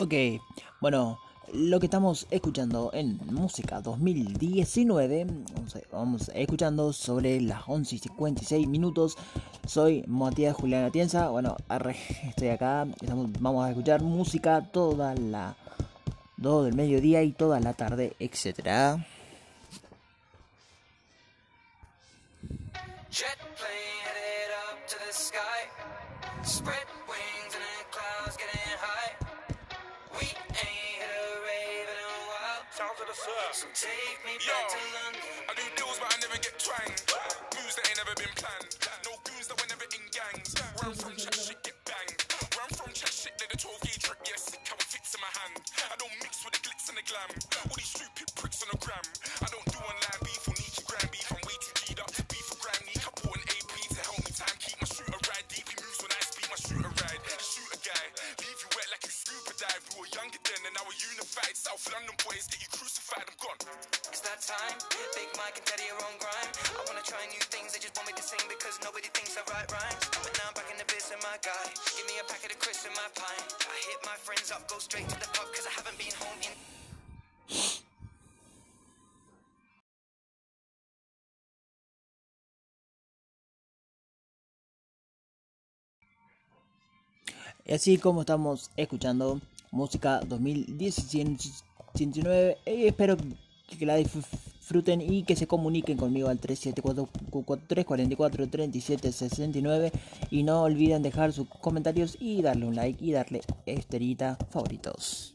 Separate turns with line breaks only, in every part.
Ok, bueno, lo que estamos escuchando en Música 2019, vamos escuchando sobre las 11 y 56 minutos. Soy Matías Julián Atienza, bueno, estoy acá, estamos, vamos a escuchar música toda la... todo el mediodía y toda la tarde,
etc. Yo, I do deals, but I never get twanged. Moves that ain't never been planned. No that never in gangs. from, get banged. from, the 12 gauge in my hand. I don't mix with the glitz and the glam. All these stupid pricks on the gram. I don't do online beef on crucified. South London boys get you crucified. I'm gone. It's that time. Big Mike and Teddy are on grind. I wanna try new things. They just want me to sing because nobody thinks I write rhymes. But now I'm back in the biz and my guy. Give me a packet of crisps and my pint. I hit my friends up, go straight to the pub because I haven't been home in.
Y así como estamos escuchando, Música 2019. Y espero que la disfruten y que se comuniquen conmigo al 374-344-3769. Y no olviden dejar sus comentarios y darle un like y darle esterita favoritos.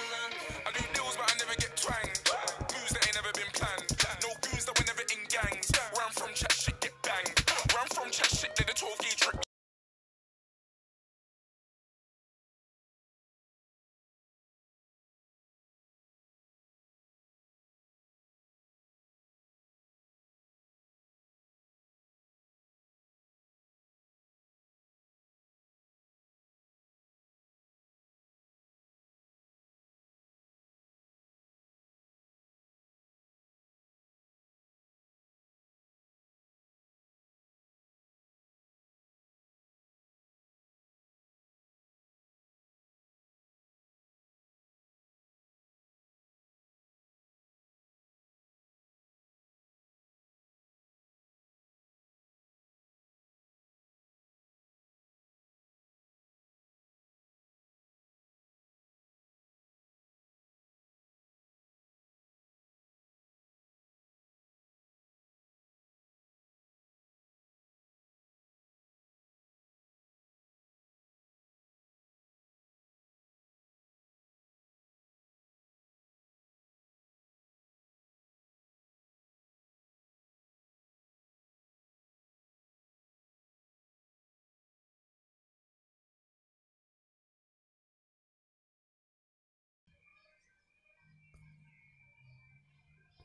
Jack shit did a 12 gauge drip.